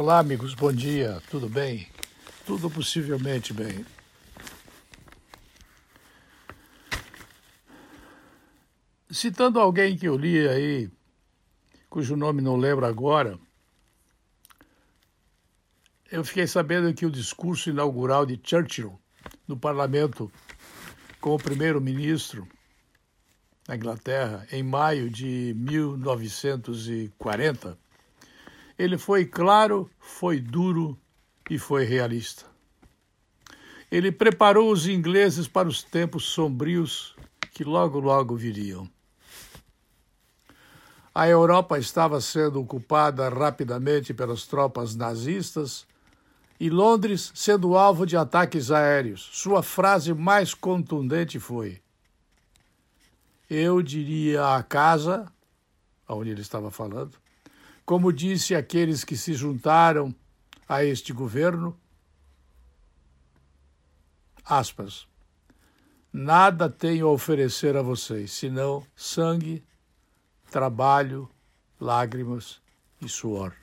Olá, amigos, bom dia, tudo bem? Tudo possivelmente bem. Citando alguém que eu li aí, cujo nome não lembro agora, eu fiquei sabendo que o discurso inaugural de Churchill no parlamento com o primeiro-ministro da Inglaterra em maio de 1940, ele foi claro, foi duro e foi realista. Ele preparou os ingleses para os tempos sombrios que logo, logo viriam. A Europa estava sendo ocupada rapidamente pelas tropas nazistas e Londres sendo alvo de ataques aéreos. Sua frase mais contundente foi: Eu diria a casa, aonde ele estava falando, como disse aqueles que se juntaram a este governo, aspas, nada tenho a oferecer a vocês, senão sangue, trabalho, lágrimas e suor.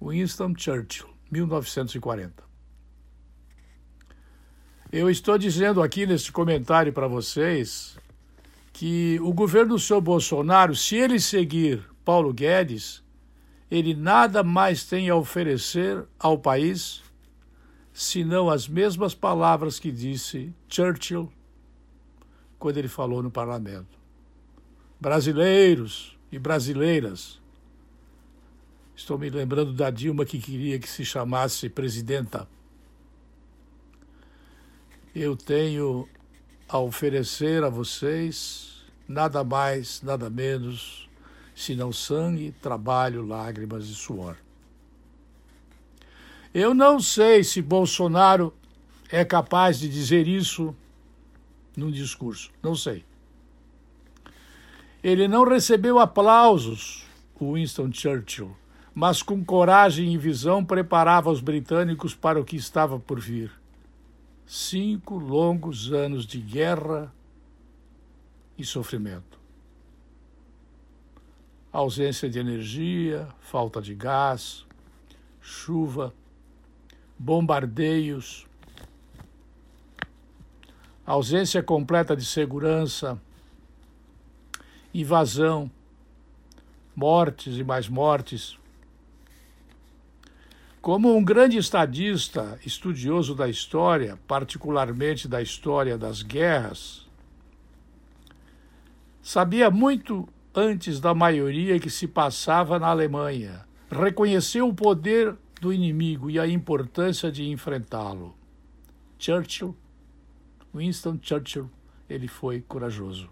Winston Churchill, 1940. Eu estou dizendo aqui neste comentário para vocês que o governo do seu Bolsonaro, se ele seguir Paulo Guedes, ele nada mais tem a oferecer ao país senão as mesmas palavras que disse Churchill quando ele falou no parlamento brasileiros e brasileiras. Estou me lembrando da Dilma que queria que se chamasse presidenta. Eu tenho a oferecer a vocês nada mais, nada menos, senão sangue, trabalho, lágrimas e suor. Eu não sei se Bolsonaro é capaz de dizer isso num discurso, não sei. Ele não recebeu aplausos, o Winston Churchill, mas com coragem e visão preparava os britânicos para o que estava por vir. Cinco longos anos de guerra e sofrimento. Ausência de energia, falta de gás, chuva, bombardeios, ausência completa de segurança invasão, mortes e mais mortes. Como um grande estadista, estudioso da história, particularmente da história das guerras, sabia muito antes da maioria que se passava na Alemanha, reconheceu o poder do inimigo e a importância de enfrentá-lo. Churchill, Winston Churchill, ele foi corajoso.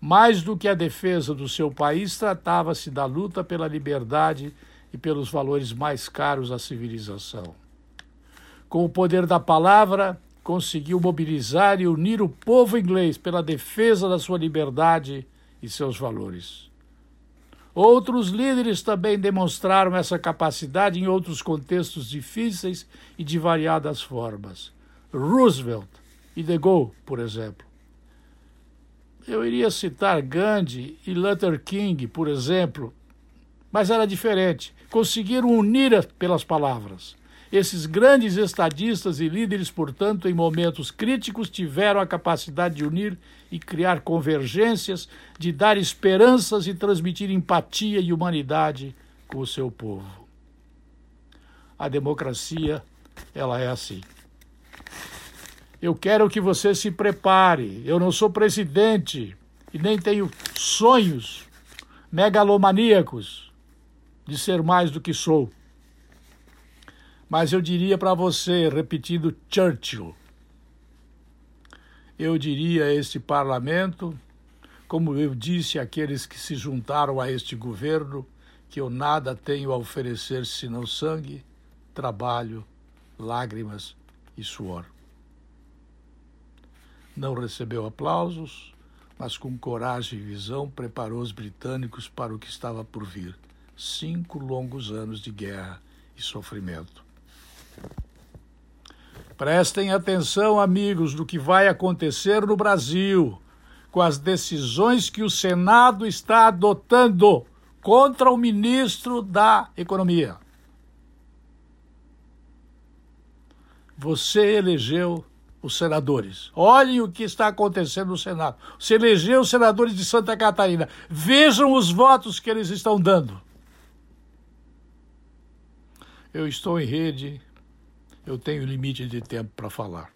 Mais do que a defesa do seu país, tratava-se da luta pela liberdade e pelos valores mais caros à civilização. Com o poder da palavra, conseguiu mobilizar e unir o povo inglês pela defesa da sua liberdade e seus valores. Outros líderes também demonstraram essa capacidade em outros contextos difíceis e de variadas formas. Roosevelt e De Gaulle, por exemplo. Eu iria citar Gandhi e Luther King, por exemplo, mas era diferente. Conseguiram unir pelas palavras. Esses grandes estadistas e líderes, portanto, em momentos críticos, tiveram a capacidade de unir e criar convergências, de dar esperanças e transmitir empatia e humanidade com o seu povo. A democracia, ela é assim. Eu quero que você se prepare. Eu não sou presidente e nem tenho sonhos megalomaníacos de ser mais do que sou. Mas eu diria para você, repetindo Churchill, eu diria a este parlamento, como eu disse àqueles que se juntaram a este governo, que eu nada tenho a oferecer senão sangue, trabalho, lágrimas e suor. Não recebeu aplausos, mas com coragem e visão preparou os britânicos para o que estava por vir cinco longos anos de guerra e sofrimento. Prestem atenção, amigos, do que vai acontecer no Brasil com as decisões que o Senado está adotando contra o ministro da Economia. Você elegeu os senadores. Olhem o que está acontecendo no Senado. Você elegeu os senadores de Santa Catarina. Vejam os votos que eles estão dando. Eu estou em rede, eu tenho limite de tempo para falar.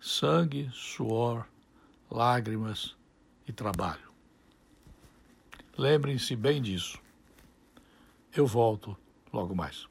Sangue, suor, lágrimas e trabalho. Lembrem-se bem disso. Eu volto logo mais.